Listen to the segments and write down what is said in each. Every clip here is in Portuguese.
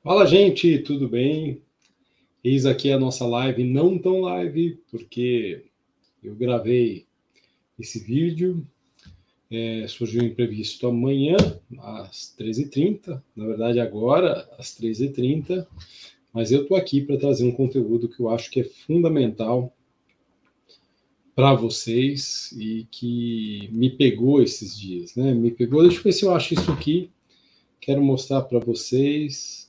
Fala, gente, tudo bem? Eis aqui a nossa live, não tão live, porque eu gravei esse vídeo. É, surgiu um imprevisto amanhã, às 13h30, na verdade, agora, às 13h30, mas eu estou aqui para trazer um conteúdo que eu acho que é fundamental para vocês e que me pegou esses dias, né? Me pegou, deixa eu ver se eu acho isso aqui. Quero mostrar para vocês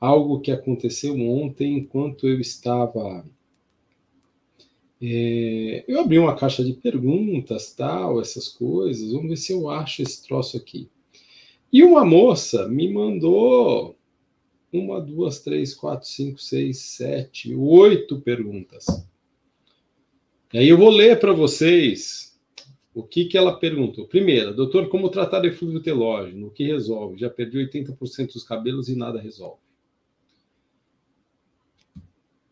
algo que aconteceu ontem enquanto eu estava. É, eu abri uma caixa de perguntas, tal, essas coisas. Vamos ver se eu acho esse troço aqui. E uma moça me mandou uma, duas, três, quatro, cinco, seis, sete, oito perguntas. E aí eu vou ler para vocês o que, que ela perguntou. Primeira, doutor, como tratar eflúvio telógeno? O que resolve? Já perdi 80% dos cabelos e nada resolve.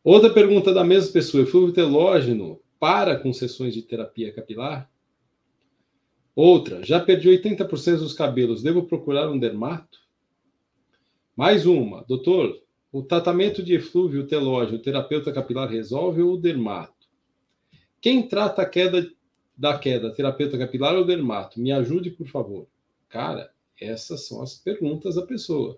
Outra pergunta da mesma pessoa: eflúvio telógeno para com sessões de terapia capilar? Outra: já perdi 80% dos cabelos, devo procurar um dermato? Mais uma: doutor, o tratamento de eflúvio telógeno, terapeuta capilar resolve ou dermato? Quem trata a queda da queda, terapeuta capilar ou dermato? Me ajude, por favor. Cara, essas são as perguntas da pessoa.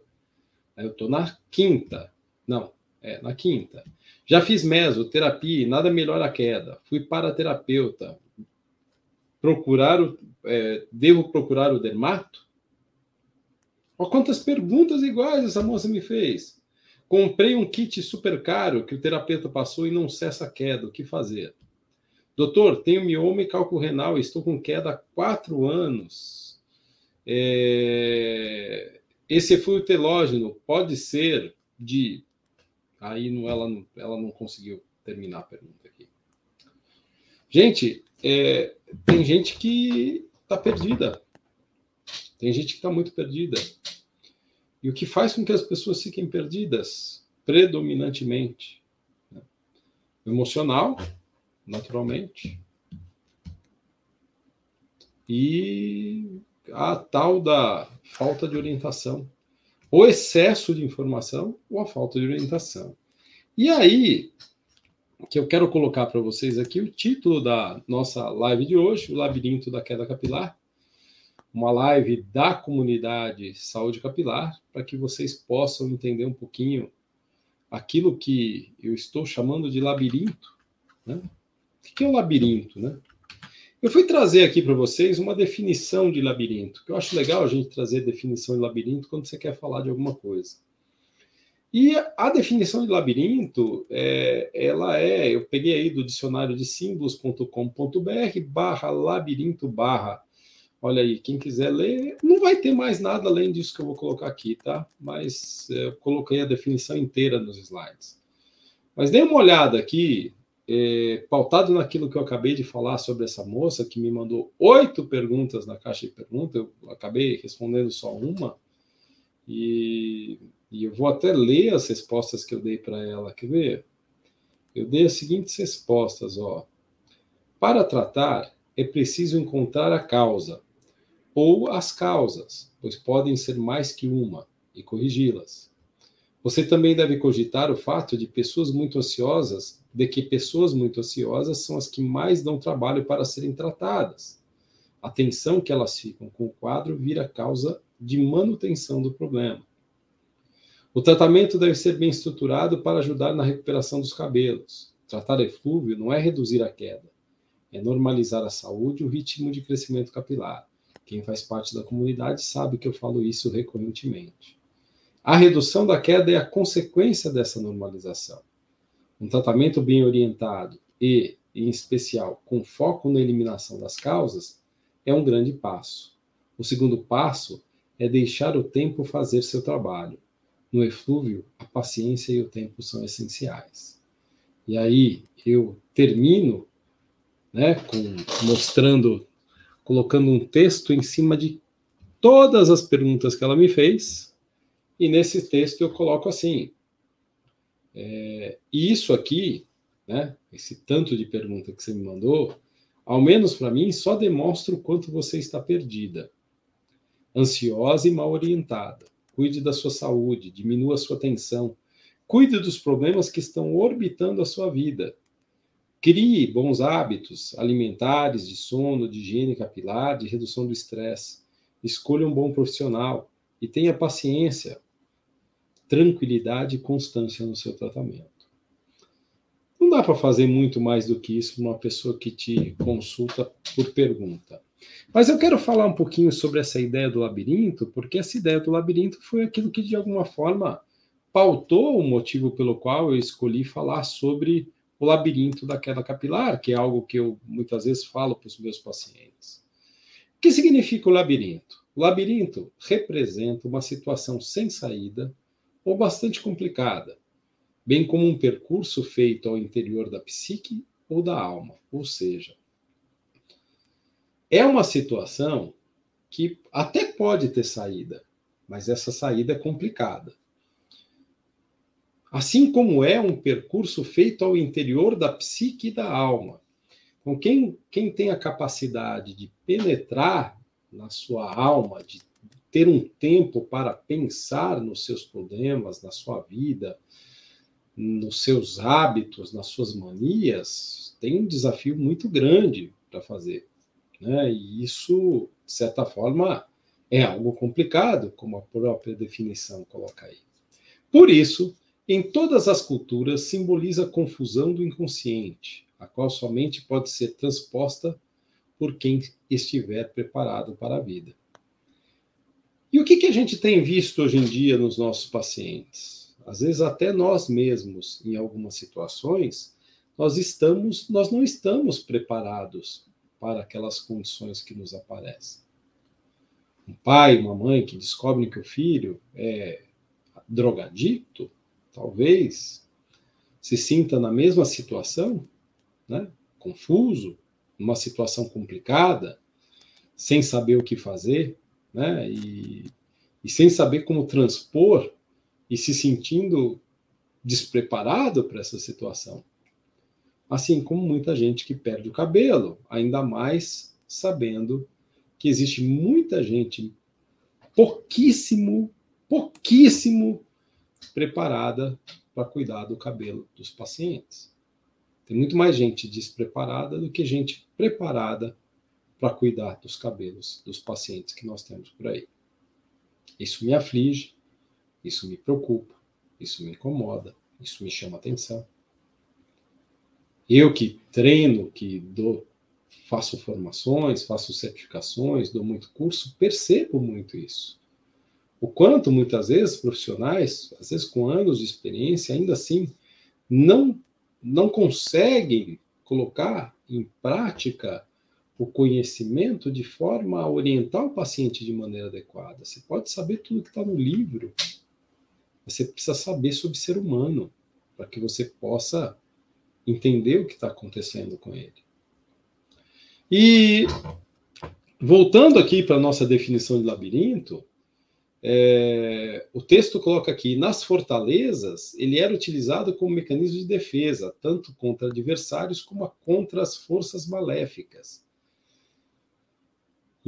Eu estou na quinta. Não, é, na quinta. Já fiz mesoterapia e nada melhora a queda. Fui para terapeuta. Procurar o, é, devo procurar o dermato? Olha quantas perguntas iguais essa moça me fez. Comprei um kit super caro que o terapeuta passou e não cessa a queda. O que fazer? Doutor, tenho mioma e cálculo renal estou com queda há quatro anos. É... Esse eflúvio telógeno pode ser de Aí não, ela, ela não conseguiu terminar a pergunta aqui. Gente, é, tem gente que está perdida. Tem gente que está muito perdida. E o que faz com que as pessoas fiquem perdidas, predominantemente? Né? Emocional, naturalmente. E a tal da falta de orientação o excesso de informação ou a falta de orientação. E aí, que eu quero colocar para vocês aqui o título da nossa live de hoje, o Labirinto da Queda Capilar, uma live da comunidade Saúde Capilar, para que vocês possam entender um pouquinho aquilo que eu estou chamando de labirinto. Né? O que é o labirinto? Né? Eu fui trazer aqui para vocês uma definição de labirinto, que eu acho legal a gente trazer definição de labirinto quando você quer falar de alguma coisa. E a definição de labirinto, é, ela é, eu peguei aí do dicionário de símbolos.com.br barra labirinto barra, olha aí, quem quiser ler, não vai ter mais nada além disso que eu vou colocar aqui, tá? Mas é, eu coloquei a definição inteira nos slides. Mas dê uma olhada aqui, é, pautado naquilo que eu acabei de falar sobre essa moça que me mandou oito perguntas na caixa de perguntas, eu acabei respondendo só uma, e, e eu vou até ler as respostas que eu dei para ela. Quer ver? Eu dei as seguintes respostas: ó. Para tratar, é preciso encontrar a causa, ou as causas, pois podem ser mais que uma, e corrigi-las. Você também deve cogitar o fato de pessoas muito ansiosas de que pessoas muito ansiosas são as que mais dão trabalho para serem tratadas. A tensão que elas ficam com o quadro vira causa de manutenção do problema. O tratamento deve ser bem estruturado para ajudar na recuperação dos cabelos. Tratar eflúvio não é reduzir a queda, é normalizar a saúde e o ritmo de crescimento capilar. Quem faz parte da comunidade sabe que eu falo isso recorrentemente. A redução da queda é a consequência dessa normalização. Um tratamento bem orientado e, em especial, com foco na eliminação das causas, é um grande passo. O segundo passo é deixar o tempo fazer seu trabalho. No eflúvio, a paciência e o tempo são essenciais. E aí eu termino, né, com, mostrando, colocando um texto em cima de todas as perguntas que ela me fez, e nesse texto eu coloco assim: é, e isso aqui, né, esse tanto de pergunta que você me mandou, ao menos para mim, só demonstra o quanto você está perdida, ansiosa e mal orientada. cuide da sua saúde, diminua a sua tensão, cuide dos problemas que estão orbitando a sua vida. Crie bons hábitos alimentares, de sono, de higiene capilar, de redução do estresse. Escolha um bom profissional e tenha paciência, tranquilidade e constância no seu tratamento. Não dá para fazer muito mais do que isso uma pessoa que te consulta por pergunta. Mas eu quero falar um pouquinho sobre essa ideia do labirinto, porque essa ideia do labirinto foi aquilo que de alguma forma pautou o motivo pelo qual eu escolhi falar sobre o labirinto da queda capilar, que é algo que eu muitas vezes falo para os meus pacientes. O que significa o labirinto? O labirinto representa uma situação sem saída ou bastante complicada, bem como um percurso feito ao interior da psique ou da alma, ou seja, é uma situação que até pode ter saída, mas essa saída é complicada. Assim como é um percurso feito ao interior da psique e da alma. Então, quem, quem tem a capacidade de penetrar na sua alma, de ter um tempo para pensar nos seus problemas, na sua vida, nos seus hábitos, nas suas manias, tem um desafio muito grande para fazer. Né? E isso, de certa forma, é algo complicado, como a própria definição coloca aí. Por isso, em todas as culturas, simboliza a confusão do inconsciente, a qual somente pode ser transposta por quem estiver preparado para a vida. E o que, que a gente tem visto hoje em dia nos nossos pacientes? Às vezes até nós mesmos, em algumas situações, nós estamos, nós não estamos preparados para aquelas condições que nos aparecem. Um pai, uma mãe que descobrem que o filho é drogadicto, talvez se sinta na mesma situação, né? confuso, numa situação complicada, sem saber o que fazer, né? E, e sem saber como transpor e se sentindo despreparado para essa situação. Assim como muita gente que perde o cabelo, ainda mais sabendo que existe muita gente pouquíssimo, pouquíssimo preparada para cuidar do cabelo dos pacientes. Tem muito mais gente despreparada do que gente preparada para cuidar dos cabelos dos pacientes que nós temos por aí. Isso me aflige, isso me preocupa, isso me incomoda, isso me chama atenção. Eu que treino, que dou, faço formações, faço certificações, dou muito curso, percebo muito isso. O quanto muitas vezes profissionais, às vezes com anos de experiência, ainda assim não não conseguem colocar em prática o conhecimento de forma a orientar o paciente de maneira adequada. Você pode saber tudo que está no livro, você precisa saber sobre ser humano para que você possa entender o que está acontecendo com ele. E voltando aqui para a nossa definição de labirinto, é, o texto coloca aqui: nas fortalezas, ele era utilizado como mecanismo de defesa, tanto contra adversários como contra as forças maléficas.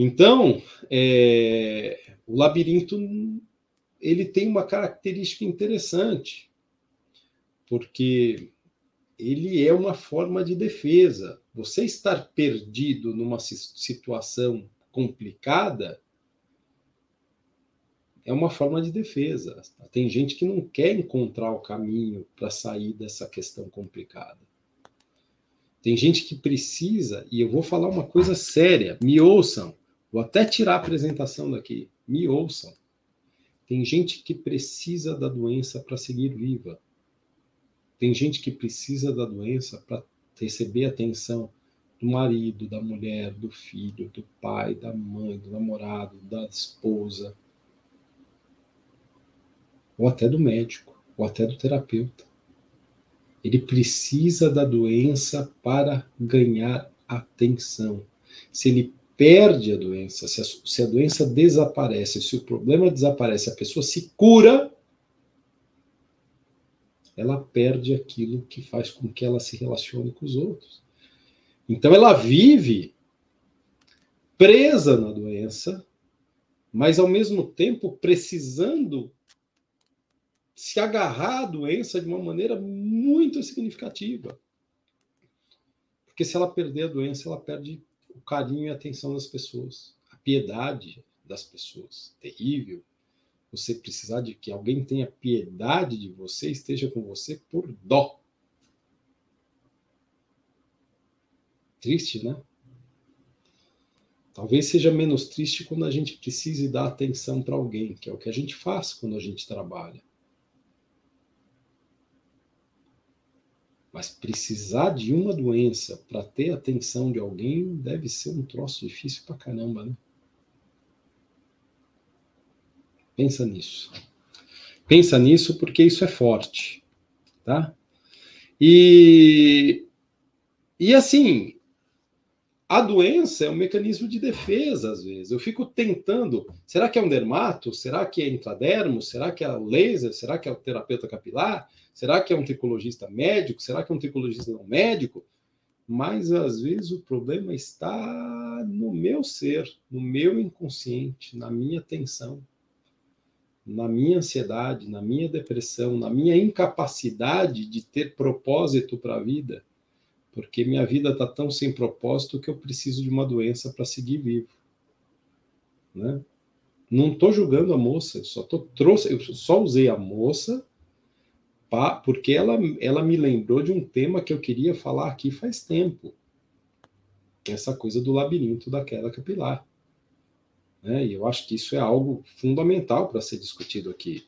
Então, é, o labirinto ele tem uma característica interessante, porque ele é uma forma de defesa. Você estar perdido numa situação complicada é uma forma de defesa. Tem gente que não quer encontrar o caminho para sair dessa questão complicada. Tem gente que precisa, e eu vou falar uma coisa séria, me ouçam, vou até tirar a apresentação daqui, me ouçam. Tem gente que precisa da doença para seguir viva. Tem gente que precisa da doença para receber atenção do marido, da mulher, do filho, do pai, da mãe, do namorado, da esposa, ou até do médico, ou até do terapeuta. Ele precisa da doença para ganhar atenção. Se ele perde a doença, se a, se a doença desaparece, se o problema desaparece, a pessoa se cura, ela perde aquilo que faz com que ela se relacione com os outros. Então ela vive presa na doença, mas ao mesmo tempo precisando se agarrar à doença de uma maneira muito significativa. Porque se ela perder a doença, ela perde o carinho e a atenção das pessoas, a piedade das pessoas. Terrível. Você precisar de que alguém tenha piedade de você, esteja com você por dó. Triste, né? Talvez seja menos triste quando a gente precise dar atenção para alguém, que é o que a gente faz quando a gente trabalha. Mas precisar de uma doença para ter atenção de alguém deve ser um troço difícil para caramba, né? Pensa nisso. Pensa nisso porque isso é forte, tá? E e assim, a doença é um mecanismo de defesa, às vezes. Eu fico tentando. Será que é um dermato? Será que é intradermo? Será que é o laser? Será que é o terapeuta capilar? Será que é um tricologista médico? Será que é um tricologista não médico? Mas às vezes o problema está no meu ser, no meu inconsciente, na minha tensão, na minha ansiedade, na minha depressão, na minha incapacidade de ter propósito para a vida porque minha vida está tão sem propósito que eu preciso de uma doença para seguir vivo. Né? Não estou julgando a moça, só tô, trouxe, eu só usei a moça pra, porque ela, ela me lembrou de um tema que eu queria falar aqui faz tempo, essa coisa do labirinto da queda capilar. Né? E eu acho que isso é algo fundamental para ser discutido aqui.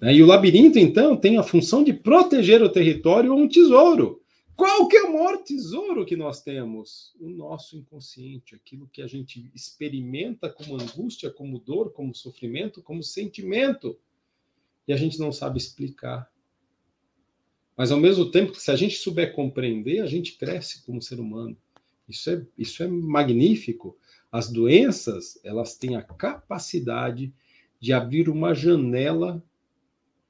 Né? E o labirinto, então, tem a função de proteger o território ou um tesouro qual que é o maior tesouro que nós temos? O nosso inconsciente, aquilo que a gente experimenta como angústia, como dor, como sofrimento, como sentimento. E a gente não sabe explicar. Mas ao mesmo tempo se a gente souber compreender, a gente cresce como ser humano. Isso é, isso é magnífico. As doenças, elas têm a capacidade de abrir uma janela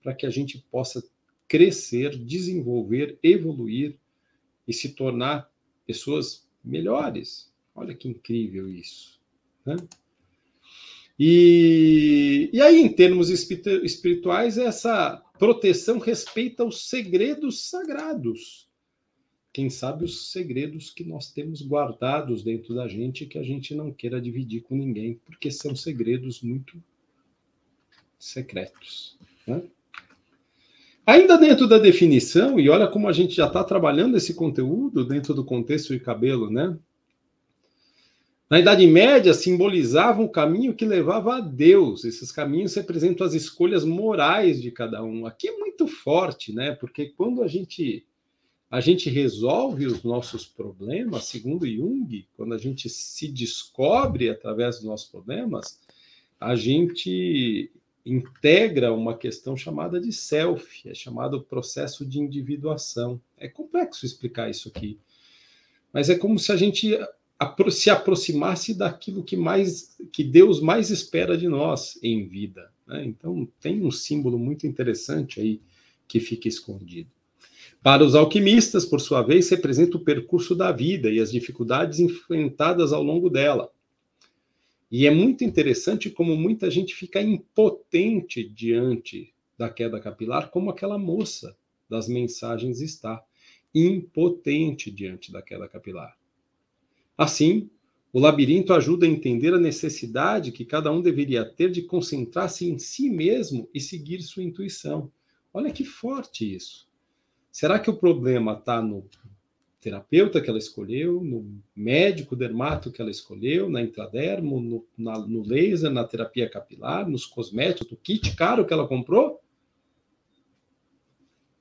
para que a gente possa crescer, desenvolver, evoluir e se tornar pessoas melhores. Olha que incrível isso. Né? E, e aí, em termos espirituais, essa proteção respeita os segredos sagrados. Quem sabe os segredos que nós temos guardados dentro da gente que a gente não queira dividir com ninguém, porque são segredos muito secretos. Né? Ainda dentro da definição, e olha como a gente já está trabalhando esse conteúdo dentro do contexto de cabelo, né? Na Idade Média, simbolizavam o caminho que levava a Deus. Esses caminhos representam as escolhas morais de cada um. Aqui é muito forte, né? Porque quando a gente a gente resolve os nossos problemas, segundo Jung, quando a gente se descobre através dos nossos problemas, a gente integra uma questão chamada de self, é chamado processo de individuação. É complexo explicar isso aqui, mas é como se a gente se aproximasse daquilo que mais que Deus mais espera de nós em vida. Né? Então tem um símbolo muito interessante aí que fica escondido. Para os alquimistas, por sua vez, representa o percurso da vida e as dificuldades enfrentadas ao longo dela. E é muito interessante como muita gente fica impotente diante da queda capilar, como aquela moça das mensagens está, impotente diante da queda capilar. Assim, o labirinto ajuda a entender a necessidade que cada um deveria ter de concentrar-se em si mesmo e seguir sua intuição. Olha que forte isso. Será que o problema está no terapeuta que ela escolheu, no médico dermato que ela escolheu, na intradermo, no, na, no laser, na terapia capilar, nos cosméticos, no kit caro que ela comprou?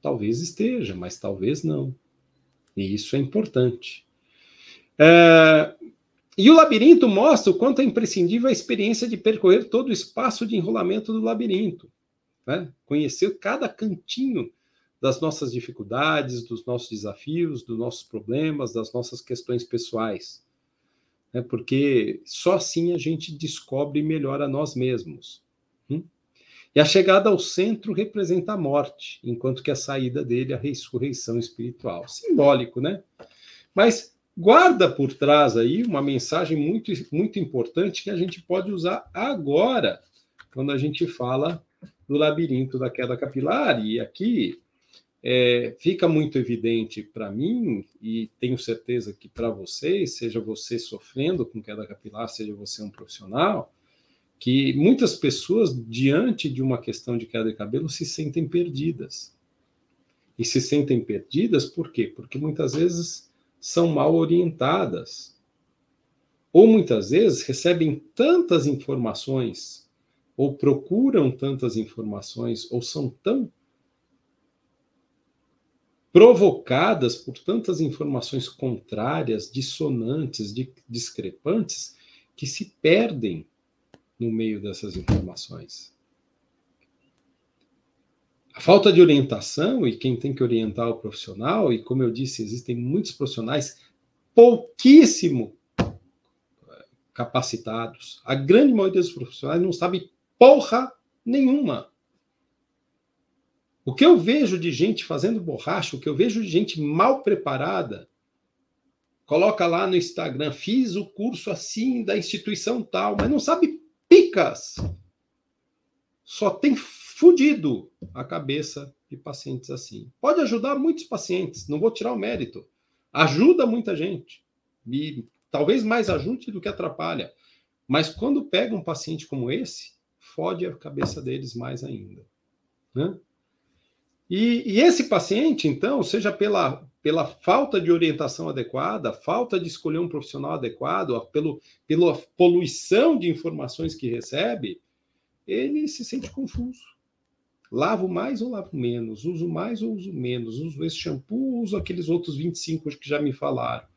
Talvez esteja, mas talvez não. E isso é importante. É, e o labirinto mostra o quanto é imprescindível a experiência de percorrer todo o espaço de enrolamento do labirinto. Né? Conhecer cada cantinho das nossas dificuldades, dos nossos desafios, dos nossos problemas, das nossas questões pessoais. Né? Porque só assim a gente descobre melhor a nós mesmos. Hum? E a chegada ao centro representa a morte, enquanto que a saída dele é a ressurreição espiritual. Simbólico, né? Mas guarda por trás aí uma mensagem muito, muito importante que a gente pode usar agora, quando a gente fala do labirinto da queda capilar. E aqui é, fica muito evidente para mim, e tenho certeza que para vocês, seja você sofrendo com queda capilar, seja você um profissional, que muitas pessoas, diante de uma questão de queda de cabelo, se sentem perdidas. E se sentem perdidas por quê? Porque muitas vezes são mal orientadas. Ou muitas vezes recebem tantas informações, ou procuram tantas informações, ou são tão provocadas por tantas informações contrárias, dissonantes, discrepantes, que se perdem no meio dessas informações. A falta de orientação, e quem tem que orientar o profissional, e como eu disse, existem muitos profissionais pouquíssimo eh, capacitados. A grande maioria dos profissionais não sabe porra nenhuma. O que eu vejo de gente fazendo borracha, o que eu vejo de gente mal preparada, coloca lá no Instagram, fiz o curso assim da instituição tal, mas não sabe picas. Só tem fudido a cabeça de pacientes assim. Pode ajudar muitos pacientes, não vou tirar o mérito. Ajuda muita gente. E talvez mais ajude do que atrapalha. Mas quando pega um paciente como esse, fode a cabeça deles mais ainda. Né? E, e, esse paciente, então, seja pela, pela falta de orientação adequada, falta de escolher um profissional adequado, pelo, pela poluição de informações que recebe, ele se sente confuso. Lavo mais ou lavo menos? Uso mais ou uso menos? Uso esse shampoo uso aqueles outros 25 que já me falaram?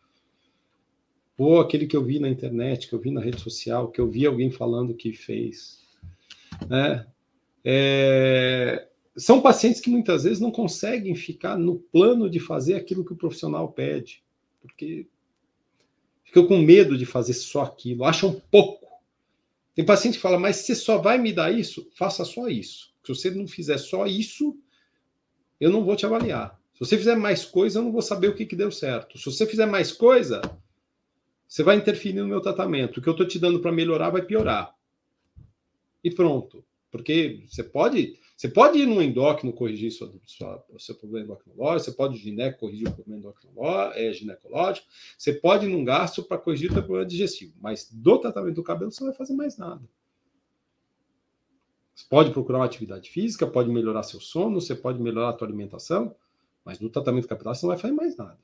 Ou aquele que eu vi na internet, que eu vi na rede social, que eu vi alguém falando que fez. Né? É, são pacientes que muitas vezes não conseguem ficar no plano de fazer aquilo que o profissional pede, porque ficam com medo de fazer só aquilo, acham pouco. Tem paciente que fala, mas você só vai me dar isso? Faça só isso. Se você não fizer só isso, eu não vou te avaliar. Se você fizer mais coisa, eu não vou saber o que, que deu certo. Se você fizer mais coisa, você vai interferir no meu tratamento. O que eu estou te dando para melhorar vai piorar. E pronto. Porque você pode você pode ir no endócrino corrigir sua, sua, o seu problema endocrinológico, você pode ir gineco corrigir o problema endocrinológico, é, ginecológico, você pode ir num gasto para corrigir o seu problema digestivo, mas do tratamento do cabelo você não vai fazer mais nada. Você pode procurar uma atividade física, pode melhorar seu sono, você pode melhorar a sua alimentação, mas no tratamento capilar você não vai fazer mais nada.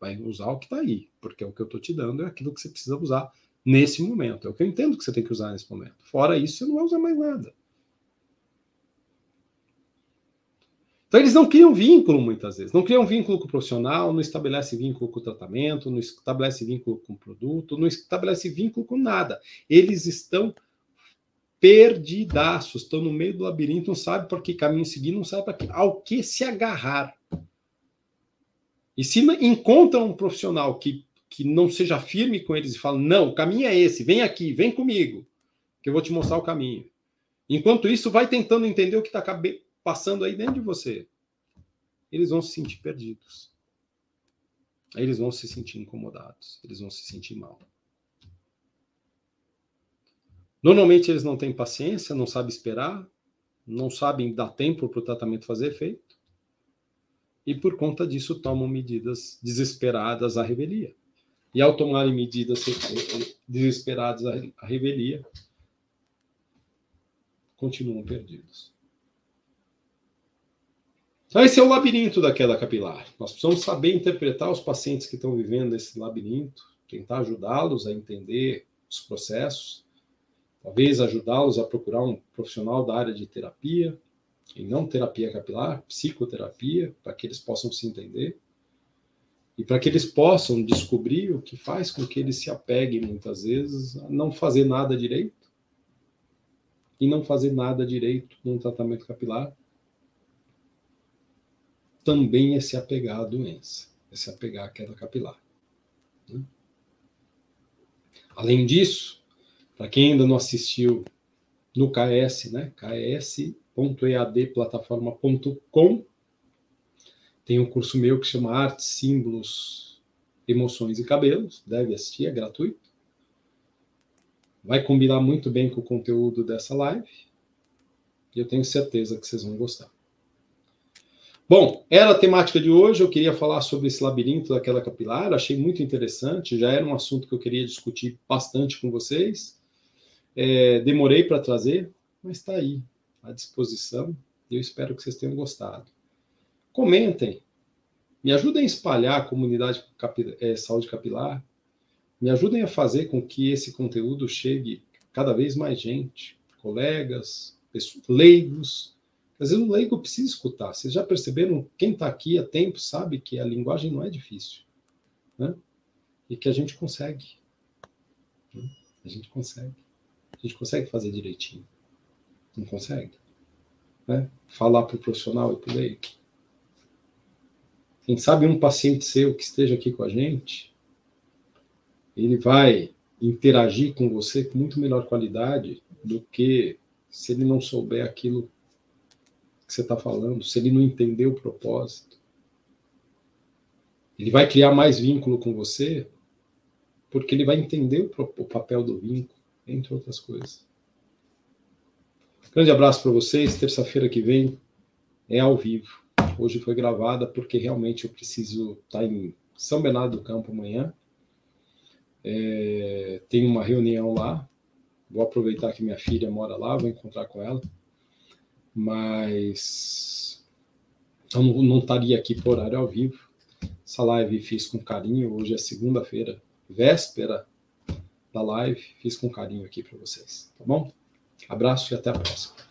Vai usar o que está aí, porque o que eu estou te dando é aquilo que você precisa usar nesse momento. É o que eu entendo que você tem que usar nesse momento. Fora isso, você não vai usar mais nada. Então, eles não criam vínculo muitas vezes, não criam vínculo com o profissional, não estabelece vínculo com o tratamento, não estabelece vínculo com o produto, não estabelece vínculo com nada. Eles estão perdidaços, estão no meio do labirinto, não sabe por que caminho seguir, não sabe que, ao que se agarrar. E se encontram um profissional que, que não seja firme com eles e fala: não, o caminho é esse, vem aqui, vem comigo, que eu vou te mostrar o caminho. Enquanto isso, vai tentando entender o que está passando aí dentro de você, eles vão se sentir perdidos. Aí eles vão se sentir incomodados, eles vão se sentir mal. Normalmente eles não têm paciência, não sabem esperar, não sabem dar tempo para o tratamento fazer efeito. E por conta disso tomam medidas desesperadas à revelia. E ao tomarem medidas desesperadas à revelia, continuam perdidos. Então, esse é o labirinto da queda capilar. Nós precisamos saber interpretar os pacientes que estão vivendo esse labirinto, tentar ajudá-los a entender os processos, talvez ajudá-los a procurar um profissional da área de terapia, e não terapia capilar, psicoterapia, para que eles possam se entender e para que eles possam descobrir o que faz com que eles se apeguem muitas vezes a não fazer nada direito e não fazer nada direito num tratamento capilar também é se apegar à doença, é se apegar à queda capilar. Né? Além disso, para quem ainda não assistiu no KS, né, ks.eadplataforma.com, tem um curso meu que chama Artes, Símbolos Emoções e Cabelos, deve assistir, é gratuito. Vai combinar muito bem com o conteúdo dessa live. E eu tenho certeza que vocês vão gostar. Bom, era a temática de hoje. Eu queria falar sobre esse labirinto daquela capilar. Achei muito interessante. Já era um assunto que eu queria discutir bastante com vocês. É, demorei para trazer, mas está aí, à disposição. Eu espero que vocês tenham gostado. Comentem. Me ajudem a espalhar a comunidade é, saúde capilar. Me ajudem a fazer com que esse conteúdo chegue cada vez mais gente, colegas, leigos às vezes o leigo precisa escutar. Vocês já perceberam? Quem está aqui há tempo sabe que a linguagem não é difícil. Né? E que a gente consegue. Né? A gente consegue. A gente consegue fazer direitinho. Não consegue? Né? Falar para o profissional e para o leigo. Quem sabe um paciente seu que esteja aqui com a gente, ele vai interagir com você com muito melhor qualidade do que se ele não souber aquilo que você está falando, se ele não entender o propósito. Ele vai criar mais vínculo com você, porque ele vai entender o, o papel do vínculo, entre outras coisas. Grande abraço para vocês. Terça-feira que vem é ao vivo. Hoje foi gravada porque realmente eu preciso estar tá em São Bernardo do Campo amanhã. É, tem uma reunião lá. Vou aproveitar que minha filha mora lá, vou encontrar com ela mas eu não, não estaria aqui por horário ao vivo. Essa live fiz com carinho. Hoje é segunda-feira, véspera da live. Fiz com carinho aqui para vocês, tá bom? Abraço e até a próxima.